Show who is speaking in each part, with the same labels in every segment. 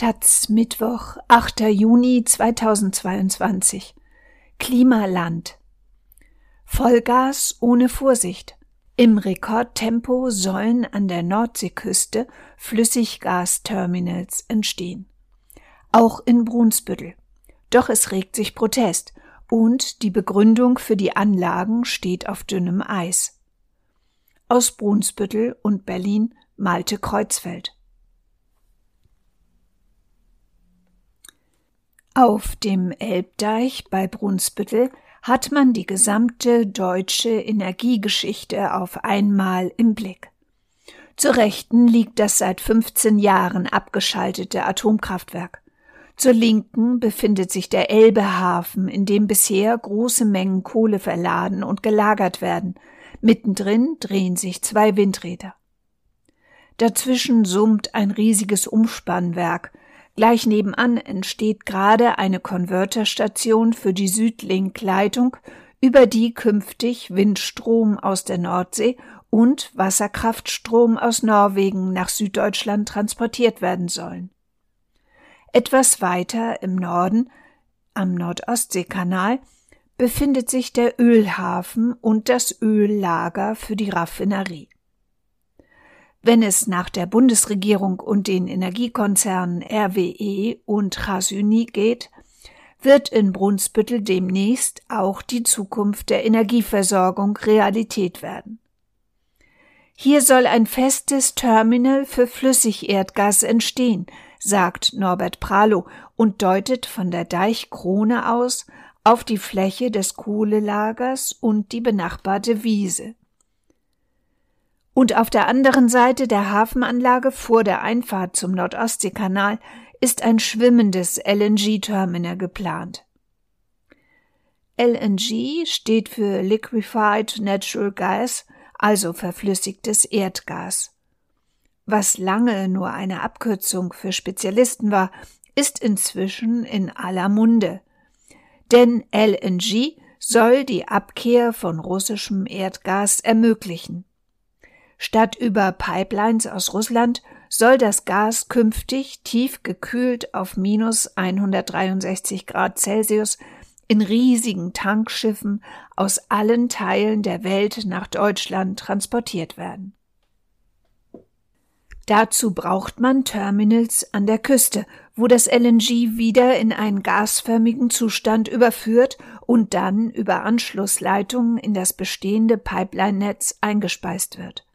Speaker 1: Taz Mittwoch, 8. Juni 2022 Klimaland Vollgas ohne Vorsicht. Im Rekordtempo sollen an der Nordseeküste Flüssiggasterminals entstehen. Auch in Brunsbüttel. Doch es regt sich Protest und die Begründung für die Anlagen steht auf dünnem Eis. Aus Brunsbüttel und Berlin Malte Kreuzfeld. Auf dem Elbdeich bei Brunsbüttel hat man die gesamte deutsche Energiegeschichte auf einmal im Blick. Zur Rechten liegt das seit 15 Jahren abgeschaltete Atomkraftwerk. Zur Linken befindet sich der Elbehafen, in dem bisher große Mengen Kohle verladen und gelagert werden. Mittendrin drehen sich zwei Windräder. Dazwischen summt ein riesiges Umspannwerk, Gleich nebenan entsteht gerade eine Konverterstation für die Südlink-Leitung, über die künftig Windstrom aus der Nordsee und Wasserkraftstrom aus Norwegen nach Süddeutschland transportiert werden sollen. Etwas weiter im Norden, am Nordostseekanal, befindet sich der Ölhafen und das Öllager für die Raffinerie. Wenn es nach der Bundesregierung und den Energiekonzernen RWE und Rasuni geht, wird in Brunsbüttel demnächst auch die Zukunft der Energieversorgung Realität werden. Hier soll ein festes Terminal für Flüssigerdgas entstehen, sagt Norbert Pralo und deutet von der Deichkrone aus auf die Fläche des Kohlelagers und die benachbarte Wiese. Und auf der anderen Seite der Hafenanlage vor der Einfahrt zum Nordostseekanal ist ein schwimmendes LNG-Terminal geplant. LNG steht für Liquefied Natural Gas, also verflüssigtes Erdgas. Was lange nur eine Abkürzung für Spezialisten war, ist inzwischen in aller Munde. Denn LNG soll die Abkehr von russischem Erdgas ermöglichen. Statt über Pipelines aus Russland soll das Gas künftig tief gekühlt auf minus 163 Grad Celsius in riesigen Tankschiffen aus allen Teilen der Welt nach Deutschland transportiert werden. Dazu braucht man Terminals an der Küste, wo das LNG wieder in einen gasförmigen Zustand überführt und dann über Anschlussleitungen in das bestehende Pipeline-Netz eingespeist wird.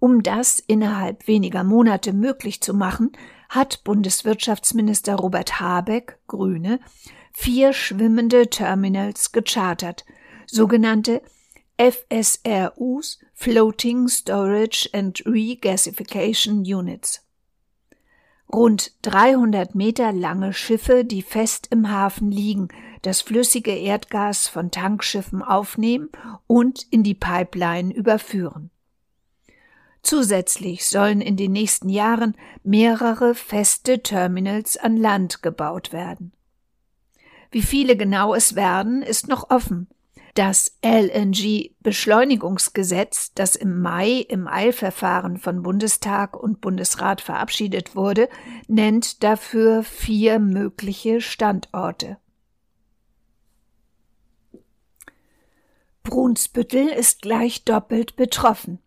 Speaker 1: Um das innerhalb weniger Monate möglich zu machen, hat Bundeswirtschaftsminister Robert Habeck, Grüne, vier schwimmende Terminals gechartert, sogenannte FSRUs Floating Storage and Regasification Units. Rund 300 Meter lange Schiffe, die fest im Hafen liegen, das flüssige Erdgas von Tankschiffen aufnehmen und in die Pipeline überführen. Zusätzlich sollen in den nächsten Jahren mehrere feste Terminals an Land gebaut werden. Wie viele genau es werden, ist noch offen. Das LNG-Beschleunigungsgesetz, das im Mai im Eilverfahren von Bundestag und Bundesrat verabschiedet wurde, nennt dafür vier mögliche Standorte. Brunsbüttel ist gleich doppelt betroffen.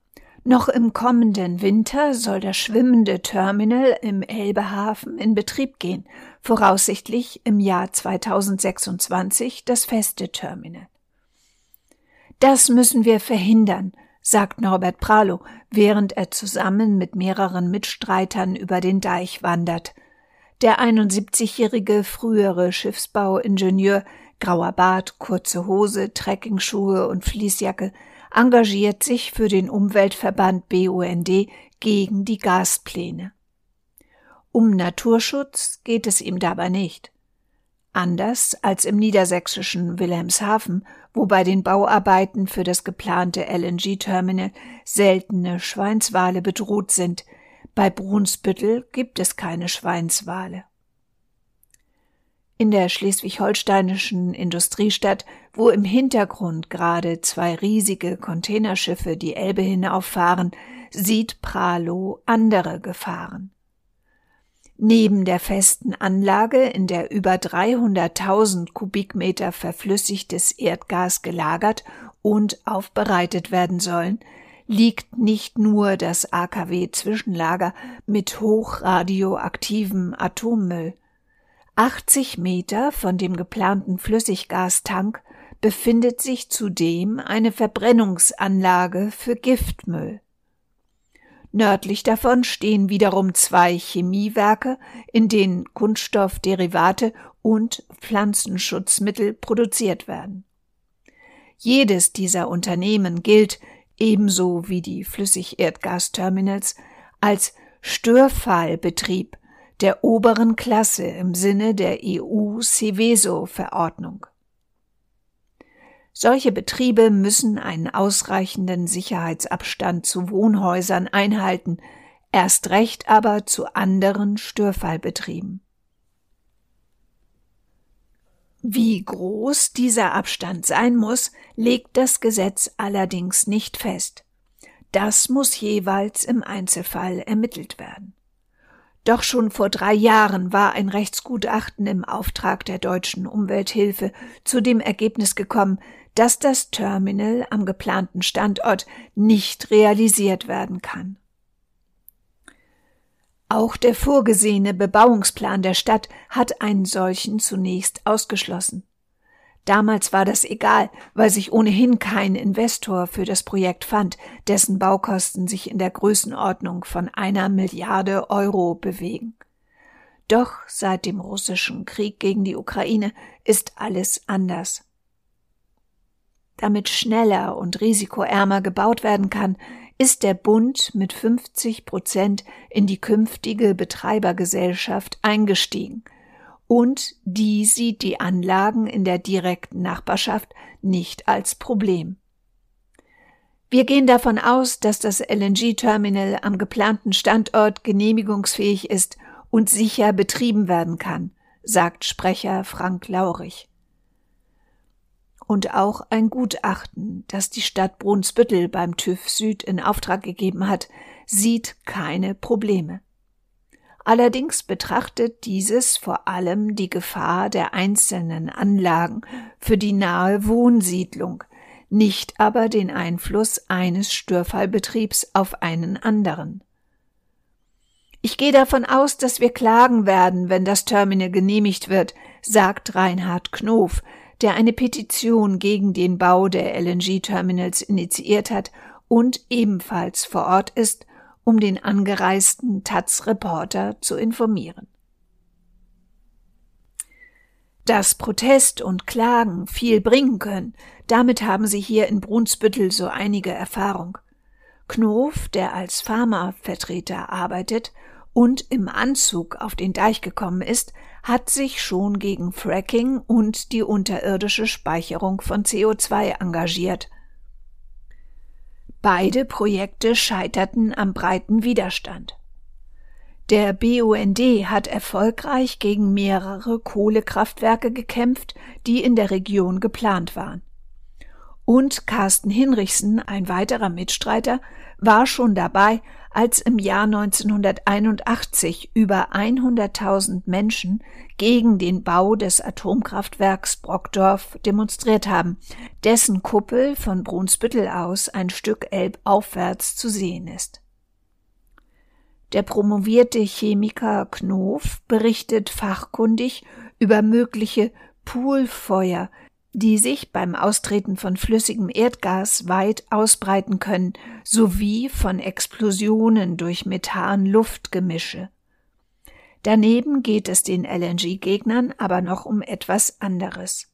Speaker 1: Noch im kommenden Winter soll das schwimmende Terminal im Elbehafen in Betrieb gehen, voraussichtlich im Jahr 2026 das feste Terminal. Das müssen wir verhindern, sagt Norbert Pralo, während er zusammen mit mehreren Mitstreitern über den Deich wandert. Der 71-jährige frühere Schiffsbauingenieur, grauer Bart, kurze Hose, Trekkingschuhe und Fließjacke engagiert sich für den Umweltverband BUND gegen die Gaspläne. Um Naturschutz geht es ihm dabei nicht. Anders als im niedersächsischen Wilhelmshaven, wo bei den Bauarbeiten für das geplante LNG-Terminal seltene Schweinswale bedroht sind, bei Brunsbüttel gibt es keine Schweinswale in der schleswig-holsteinischen Industriestadt, wo im Hintergrund gerade zwei riesige Containerschiffe die Elbe hinauffahren, sieht Pralo andere Gefahren. Neben der festen Anlage, in der über 300.000 Kubikmeter verflüssigtes Erdgas gelagert und aufbereitet werden sollen, liegt nicht nur das AKW-Zwischenlager mit hochradioaktivem Atommüll. 80 Meter von dem geplanten Flüssiggastank befindet sich zudem eine Verbrennungsanlage für Giftmüll. Nördlich davon stehen wiederum zwei Chemiewerke, in denen Kunststoffderivate und Pflanzenschutzmittel produziert werden. Jedes dieser Unternehmen gilt, ebenso wie die Flüssigerdgasterminals, als Störfallbetrieb der oberen Klasse im Sinne der EU-Seveso-Verordnung. Solche Betriebe müssen einen ausreichenden Sicherheitsabstand zu Wohnhäusern einhalten, erst recht aber zu anderen Störfallbetrieben. Wie groß dieser Abstand sein muss, legt das Gesetz allerdings nicht fest. Das muss jeweils im Einzelfall ermittelt werden. Doch schon vor drei Jahren war ein Rechtsgutachten im Auftrag der deutschen Umwelthilfe zu dem Ergebnis gekommen, dass das Terminal am geplanten Standort nicht realisiert werden kann. Auch der vorgesehene Bebauungsplan der Stadt hat einen solchen zunächst ausgeschlossen. Damals war das egal, weil sich ohnehin kein Investor für das Projekt fand, dessen Baukosten sich in der Größenordnung von einer Milliarde Euro bewegen. Doch seit dem russischen Krieg gegen die Ukraine ist alles anders. Damit schneller und risikoärmer gebaut werden kann, ist der Bund mit 50 Prozent in die künftige Betreibergesellschaft eingestiegen – und die sieht die Anlagen in der direkten Nachbarschaft nicht als Problem. Wir gehen davon aus, dass das LNG-Terminal am geplanten Standort genehmigungsfähig ist und sicher betrieben werden kann, sagt Sprecher Frank Laurich. Und auch ein Gutachten, das die Stadt Brunsbüttel beim TÜV Süd in Auftrag gegeben hat, sieht keine Probleme. Allerdings betrachtet dieses vor allem die Gefahr der einzelnen Anlagen für die nahe Wohnsiedlung, nicht aber den Einfluss eines Störfallbetriebs auf einen anderen. Ich gehe davon aus, dass wir klagen werden, wenn das Terminal genehmigt wird, sagt Reinhard Knof, der eine Petition gegen den Bau der LNG-Terminals initiiert hat und ebenfalls vor Ort ist um den angereisten Taz-Reporter zu informieren. Dass Protest und Klagen viel bringen können, damit haben sie hier in Brunsbüttel so einige Erfahrung. Knof, der als Pharmavertreter arbeitet und im Anzug auf den Deich gekommen ist, hat sich schon gegen Fracking und die unterirdische Speicherung von CO2 engagiert – Beide Projekte scheiterten am breiten Widerstand. Der BUND hat erfolgreich gegen mehrere Kohlekraftwerke gekämpft, die in der Region geplant waren. Und Carsten Hinrichsen, ein weiterer Mitstreiter, war schon dabei, als im Jahr 1981 über 100.000 Menschen gegen den Bau des Atomkraftwerks Brockdorf demonstriert haben, dessen Kuppel von Brunsbüttel aus ein Stück Elb aufwärts zu sehen ist. Der promovierte Chemiker Knof berichtet fachkundig über mögliche Poolfeuer, die sich beim Austreten von flüssigem Erdgas weit ausbreiten können, sowie von Explosionen durch Methan-Luftgemische. Daneben geht es den LNG-Gegnern aber noch um etwas anderes.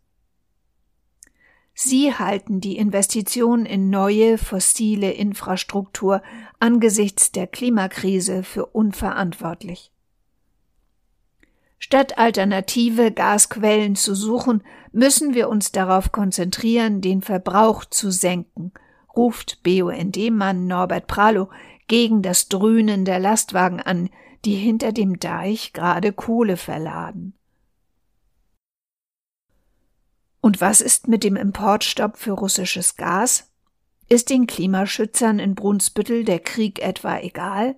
Speaker 1: Sie halten die Investition in neue fossile Infrastruktur angesichts der Klimakrise für unverantwortlich. Statt alternative Gasquellen zu suchen, müssen wir uns darauf konzentrieren, den Verbrauch zu senken, ruft BUND-Mann Norbert Pralo gegen das Dröhnen der Lastwagen an, die hinter dem Deich gerade Kohle verladen. Und was ist mit dem Importstopp für russisches Gas? Ist den Klimaschützern in Brunsbüttel der Krieg etwa egal?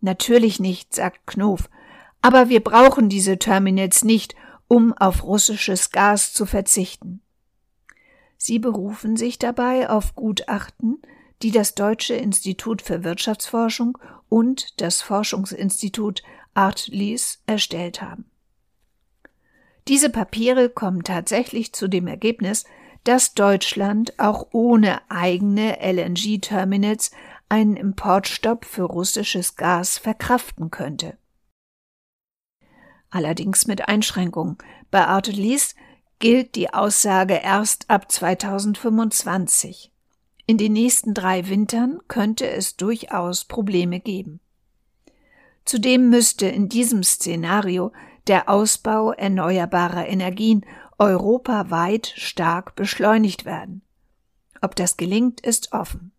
Speaker 1: Natürlich nicht, sagt Knof. Aber wir brauchen diese Terminals nicht, um auf russisches Gas zu verzichten. Sie berufen sich dabei auf Gutachten, die das Deutsche Institut für Wirtschaftsforschung und das Forschungsinstitut Art Lease erstellt haben. Diese Papiere kommen tatsächlich zu dem Ergebnis, dass Deutschland auch ohne eigene LNG-Terminals einen Importstopp für russisches Gas verkraften könnte. Allerdings mit Einschränkungen. Bei Artelis gilt die Aussage erst ab 2025. In den nächsten drei Wintern könnte es durchaus Probleme geben. Zudem müsste in diesem Szenario der Ausbau erneuerbarer Energien europaweit stark beschleunigt werden. Ob das gelingt, ist offen.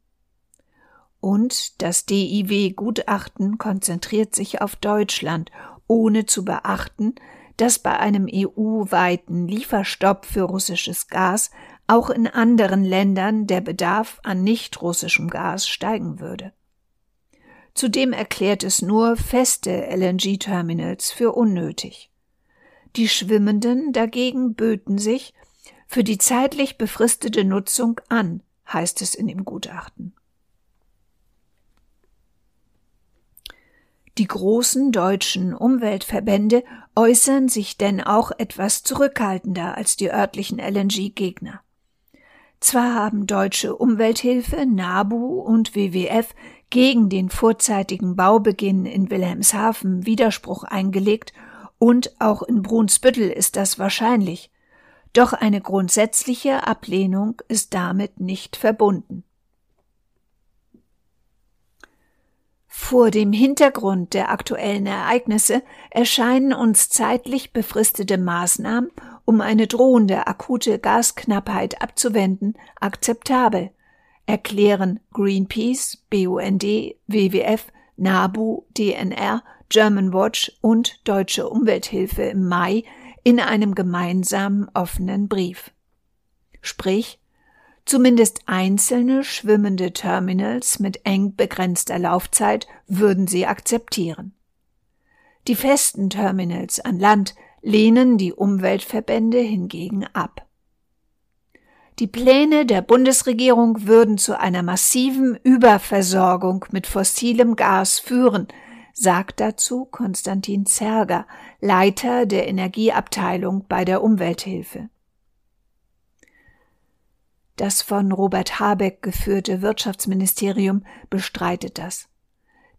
Speaker 1: Und das DIW-Gutachten konzentriert sich auf Deutschland, ohne zu beachten, dass bei einem EU-weiten Lieferstopp für russisches Gas auch in anderen Ländern der Bedarf an nicht russischem Gas steigen würde. Zudem erklärt es nur feste LNG-Terminals für unnötig. Die Schwimmenden dagegen böten sich für die zeitlich befristete Nutzung an, heißt es in dem Gutachten. Die großen deutschen Umweltverbände äußern sich denn auch etwas zurückhaltender als die örtlichen LNG-Gegner. Zwar haben deutsche Umwelthilfe, NABU und WWF gegen den vorzeitigen Baubeginn in Wilhelmshaven Widerspruch eingelegt und auch in Brunsbüttel ist das wahrscheinlich. Doch eine grundsätzliche Ablehnung ist damit nicht verbunden. Vor dem Hintergrund der aktuellen Ereignisse erscheinen uns zeitlich befristete Maßnahmen, um eine drohende akute Gasknappheit abzuwenden, akzeptabel, erklären Greenpeace, BUND, WWF, NABU, DNR German Watch und Deutsche Umwelthilfe im Mai in einem gemeinsamen offenen Brief. Sprich, zumindest einzelne schwimmende Terminals mit eng begrenzter Laufzeit würden sie akzeptieren. Die festen Terminals an Land lehnen die Umweltverbände hingegen ab. Die Pläne der Bundesregierung würden zu einer massiven Überversorgung mit fossilem Gas führen, sagt dazu Konstantin Zerger, Leiter der Energieabteilung bei der Umwelthilfe. Das von Robert Habeck geführte Wirtschaftsministerium bestreitet das.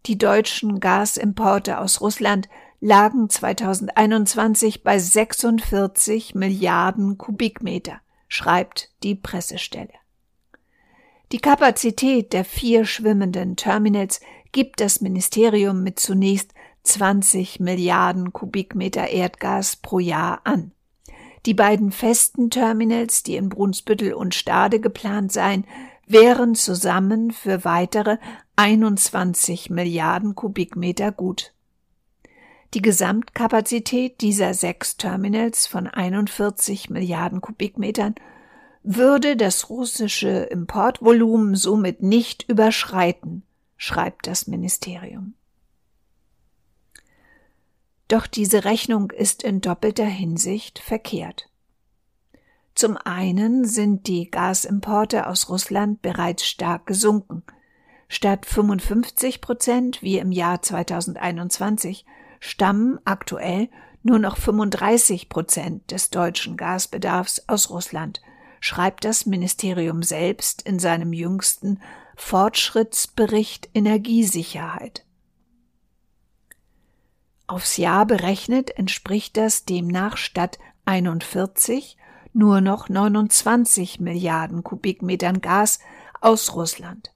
Speaker 1: Die deutschen Gasimporte aus Russland lagen 2021 bei 46 Milliarden Kubikmeter, schreibt die Pressestelle. Die Kapazität der vier schwimmenden Terminals gibt das Ministerium mit zunächst 20 Milliarden Kubikmeter Erdgas pro Jahr an. Die beiden festen Terminals, die in Brunsbüttel und Stade geplant seien, wären zusammen für weitere 21 Milliarden Kubikmeter gut. Die Gesamtkapazität dieser sechs Terminals von 41 Milliarden Kubikmetern würde das russische Importvolumen somit nicht überschreiten, schreibt das Ministerium. Doch diese Rechnung ist in doppelter Hinsicht verkehrt. Zum einen sind die Gasimporte aus Russland bereits stark gesunken. Statt 55 Prozent wie im Jahr 2021 stammen aktuell nur noch 35 Prozent des deutschen Gasbedarfs aus Russland, schreibt das Ministerium selbst in seinem jüngsten Fortschrittsbericht Energiesicherheit. Aufs Jahr berechnet entspricht das demnach statt 41 nur noch 29 Milliarden Kubikmetern Gas aus Russland.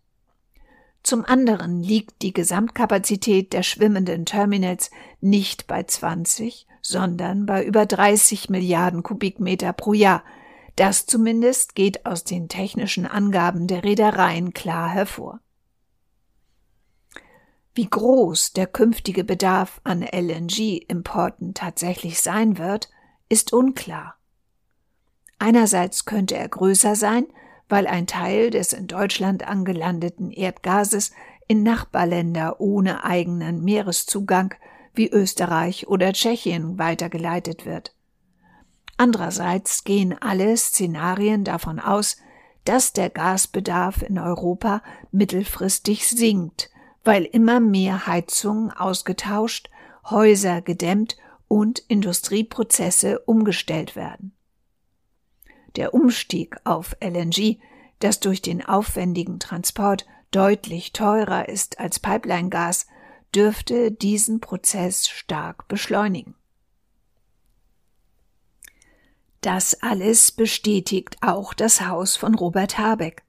Speaker 1: Zum anderen liegt die Gesamtkapazität der schwimmenden Terminals nicht bei 20, sondern bei über 30 Milliarden Kubikmeter pro Jahr, das zumindest geht aus den technischen Angaben der Reedereien klar hervor. Wie groß der künftige Bedarf an LNG-Importen tatsächlich sein wird, ist unklar. Einerseits könnte er größer sein, weil ein Teil des in Deutschland angelandeten Erdgases in Nachbarländer ohne eigenen Meereszugang wie Österreich oder Tschechien weitergeleitet wird. Andererseits gehen alle Szenarien davon aus, dass der Gasbedarf in Europa mittelfristig sinkt, weil immer mehr Heizungen ausgetauscht, Häuser gedämmt und Industrieprozesse umgestellt werden. Der Umstieg auf LNG, das durch den aufwendigen Transport deutlich teurer ist als Pipeline-Gas, dürfte diesen Prozess stark beschleunigen. Das alles bestätigt auch das Haus von Robert Habeck.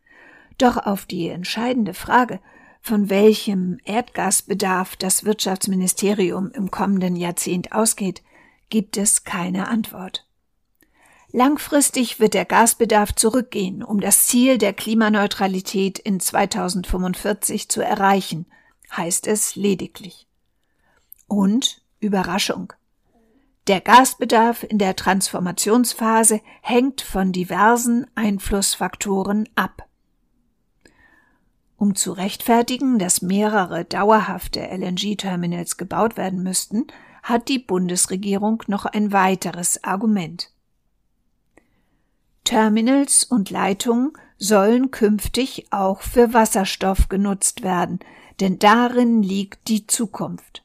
Speaker 1: Doch auf die entscheidende Frage, von welchem Erdgasbedarf das Wirtschaftsministerium im kommenden Jahrzehnt ausgeht, gibt es keine Antwort. Langfristig wird der Gasbedarf zurückgehen, um das Ziel der Klimaneutralität in 2045 zu erreichen, heißt es lediglich. Und Überraschung. Der Gasbedarf in der Transformationsphase hängt von diversen Einflussfaktoren ab. Um zu rechtfertigen, dass mehrere dauerhafte LNG-Terminals gebaut werden müssten, hat die Bundesregierung noch ein weiteres Argument. Terminals und Leitungen sollen künftig auch für Wasserstoff genutzt werden, denn darin liegt die Zukunft.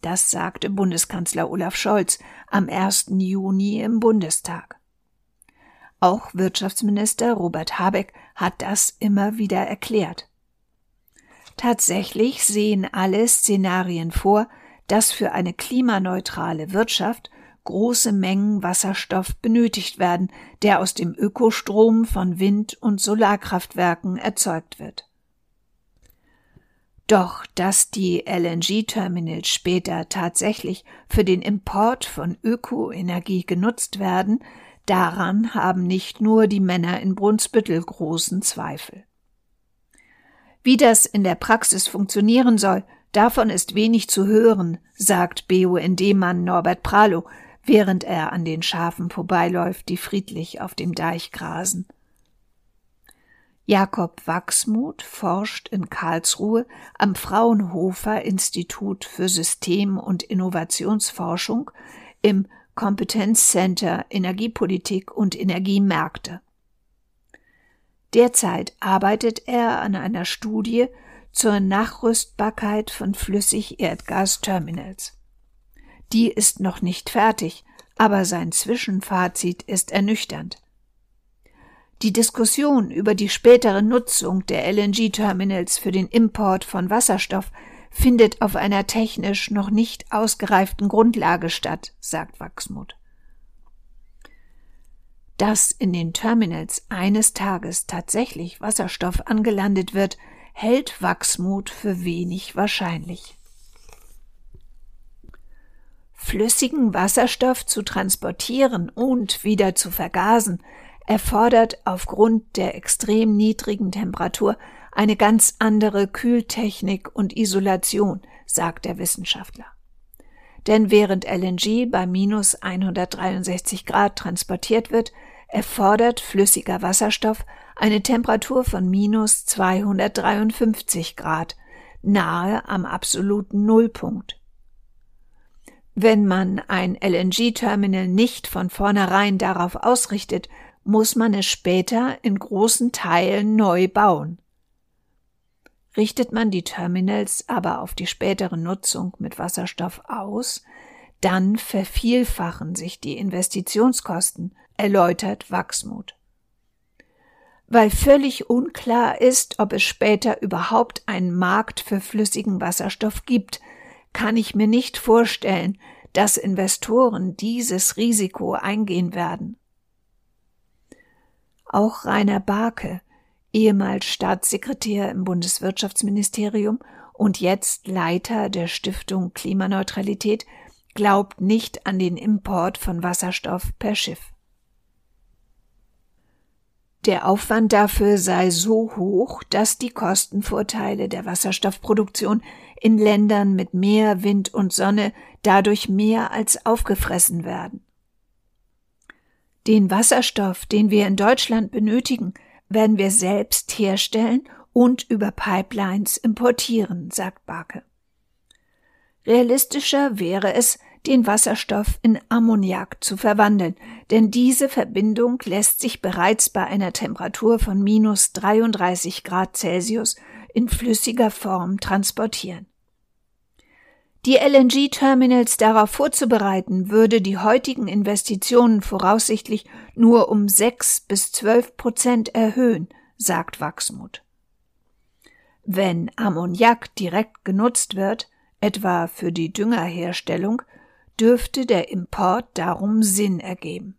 Speaker 1: Das sagte Bundeskanzler Olaf Scholz am 1. Juni im Bundestag. Auch Wirtschaftsminister Robert Habeck hat das immer wieder erklärt. Tatsächlich sehen alle Szenarien vor, dass für eine klimaneutrale Wirtschaft große Mengen Wasserstoff benötigt werden, der aus dem Ökostrom von Wind- und Solarkraftwerken erzeugt wird. Doch dass die LNG-Terminals später tatsächlich für den Import von Ökoenergie genutzt werden, daran haben nicht nur die Männer in Brunsbüttel großen Zweifel. Wie das in der Praxis funktionieren soll, davon ist wenig zu hören, sagt BUND-Mann Norbert Pralo, während er an den Schafen vorbeiläuft, die friedlich auf dem Deich grasen. Jakob Wachsmuth forscht in Karlsruhe am Fraunhofer Institut für System- und Innovationsforschung im Kompetenzcenter Energiepolitik und Energiemärkte. Derzeit arbeitet er an einer Studie zur Nachrüstbarkeit von Flüssig-Erdgas-Terminals. Die ist noch nicht fertig, aber sein Zwischenfazit ist ernüchternd. Die Diskussion über die spätere Nutzung der LNG-Terminals für den Import von Wasserstoff findet auf einer technisch noch nicht ausgereiften Grundlage statt, sagt Wachsmuth. Dass in den Terminals eines Tages tatsächlich Wasserstoff angelandet wird, hält Wachsmuth für wenig wahrscheinlich. Flüssigen Wasserstoff zu transportieren und wieder zu vergasen erfordert aufgrund der extrem niedrigen Temperatur eine ganz andere Kühltechnik und Isolation, sagt der Wissenschaftler. Denn während LNG bei minus 163 Grad transportiert wird, erfordert flüssiger Wasserstoff eine Temperatur von minus 253 Grad, nahe am absoluten Nullpunkt. Wenn man ein LNG-Terminal nicht von vornherein darauf ausrichtet, muss man es später in großen Teilen neu bauen. Richtet man die Terminals aber auf die spätere Nutzung mit Wasserstoff aus, dann vervielfachen sich die Investitionskosten, erläutert Wachsmuth. Weil völlig unklar ist, ob es später überhaupt einen Markt für flüssigen Wasserstoff gibt, kann ich mir nicht vorstellen, dass Investoren dieses Risiko eingehen werden. Auch Rainer Barke, ehemals Staatssekretär im Bundeswirtschaftsministerium und jetzt Leiter der Stiftung Klimaneutralität, glaubt nicht an den Import von Wasserstoff per Schiff. Der Aufwand dafür sei so hoch, dass die Kostenvorteile der Wasserstoffproduktion in Ländern mit mehr Wind und Sonne dadurch mehr als aufgefressen werden. Den Wasserstoff, den wir in Deutschland benötigen, werden wir selbst herstellen und über Pipelines importieren, sagt Barke. Realistischer wäre es, den Wasserstoff in Ammoniak zu verwandeln, denn diese Verbindung lässt sich bereits bei einer Temperatur von minus 33 Grad Celsius in flüssiger Form transportieren. Die LNG-Terminals darauf vorzubereiten, würde die heutigen Investitionen voraussichtlich nur um 6 bis 12 Prozent erhöhen, sagt Wachsmuth. Wenn Ammoniak direkt genutzt wird, etwa für die Düngerherstellung, dürfte der Import darum Sinn ergeben.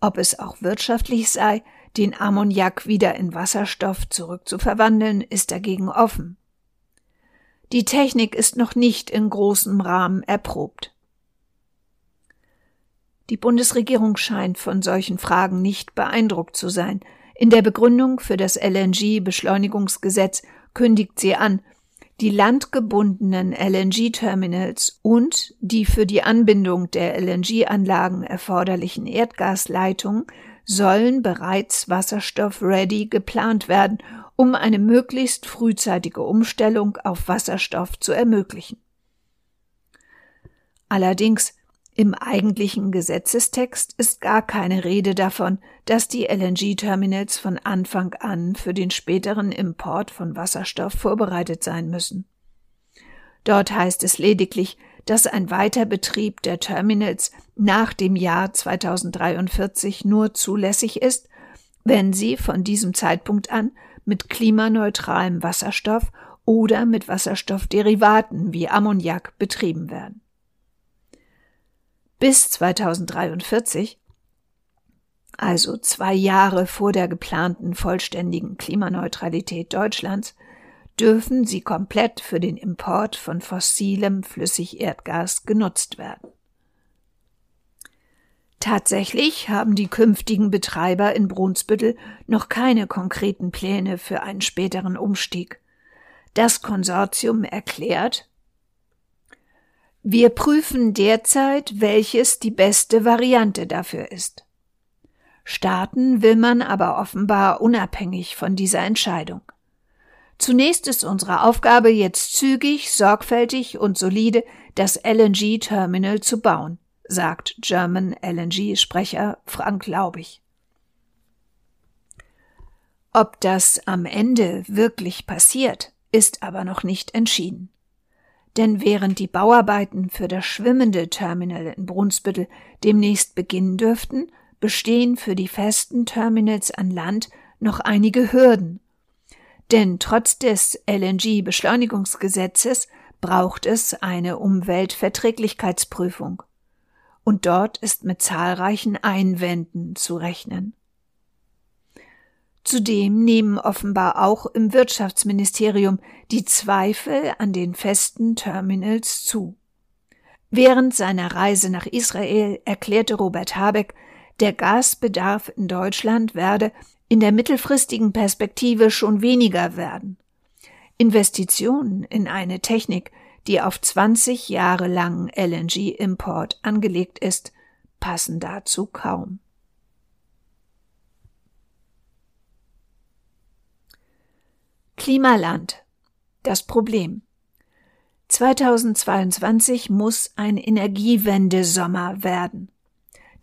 Speaker 1: Ob es auch wirtschaftlich sei, den Ammoniak wieder in Wasserstoff zurückzuverwandeln, ist dagegen offen. Die Technik ist noch nicht in großem Rahmen erprobt. Die Bundesregierung scheint von solchen Fragen nicht beeindruckt zu sein. In der Begründung für das LNG-Beschleunigungsgesetz kündigt sie an, die landgebundenen LNG-Terminals und die für die Anbindung der LNG-Anlagen erforderlichen Erdgasleitungen sollen bereits wasserstoff-ready geplant werden, um eine möglichst frühzeitige Umstellung auf Wasserstoff zu ermöglichen. Allerdings im eigentlichen Gesetzestext ist gar keine Rede davon, dass die LNG-Terminals von Anfang an für den späteren Import von Wasserstoff vorbereitet sein müssen. Dort heißt es lediglich, dass ein Weiterbetrieb der Terminals nach dem Jahr 2043 nur zulässig ist, wenn sie von diesem Zeitpunkt an mit klimaneutralem Wasserstoff oder mit Wasserstoffderivaten wie Ammoniak betrieben werden bis 2043, also zwei Jahre vor der geplanten vollständigen Klimaneutralität Deutschlands, dürfen sie komplett für den Import von fossilem Flüssigerdgas genutzt werden. Tatsächlich haben die künftigen Betreiber in Brunsbüttel noch keine konkreten Pläne für einen späteren Umstieg. Das Konsortium erklärt, wir prüfen derzeit, welches die beste Variante dafür ist. Starten will man aber offenbar unabhängig von dieser Entscheidung. Zunächst ist unsere Aufgabe jetzt zügig, sorgfältig und solide das LNG-Terminal zu bauen, sagt German LNG-Sprecher Frank Laubig. Ob das am Ende wirklich passiert, ist aber noch nicht entschieden. Denn während die Bauarbeiten für das schwimmende Terminal in Brunsbüttel demnächst beginnen dürften, bestehen für die festen Terminals an Land noch einige Hürden. Denn trotz des LNG-Beschleunigungsgesetzes braucht es eine Umweltverträglichkeitsprüfung. Und dort ist mit zahlreichen Einwänden zu rechnen. Zudem nehmen offenbar auch im Wirtschaftsministerium die Zweifel an den festen Terminals zu. Während seiner Reise nach Israel erklärte Robert Habeck, der Gasbedarf in Deutschland werde in der mittelfristigen Perspektive schon weniger werden. Investitionen in eine Technik, die auf 20 Jahre lang LNG-Import angelegt ist, passen dazu kaum. Klimaland. Das Problem. 2022 muss ein Energiewendesommer werden.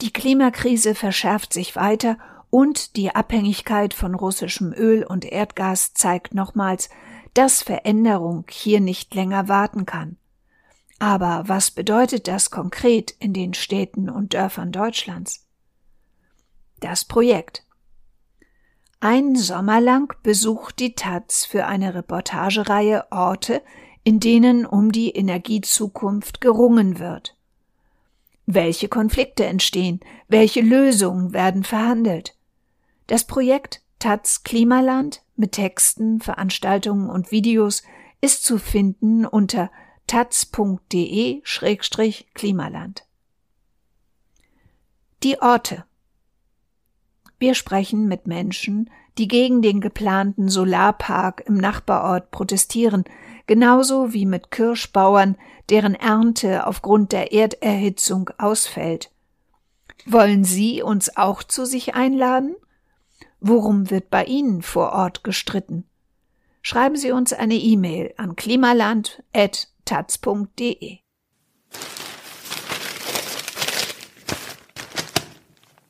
Speaker 1: Die Klimakrise verschärft sich weiter und die Abhängigkeit von russischem Öl und Erdgas zeigt nochmals, dass Veränderung hier nicht länger warten kann. Aber was bedeutet das konkret in den Städten und Dörfern Deutschlands? Das Projekt ein Sommer lang besucht die Taz für eine Reportagereihe Orte, in denen um die Energiezukunft gerungen wird. Welche Konflikte entstehen? Welche Lösungen werden verhandelt? Das Projekt Taz Klimaland mit Texten, Veranstaltungen und Videos ist zu finden unter taz.de-klimaland. Die Orte wir sprechen mit Menschen, die gegen den geplanten Solarpark im Nachbarort protestieren, genauso wie mit Kirschbauern, deren Ernte aufgrund der Erderhitzung ausfällt. Wollen Sie uns auch zu sich einladen? Worum wird bei Ihnen vor Ort gestritten? Schreiben Sie uns eine E-Mail an klimaland.taz.de.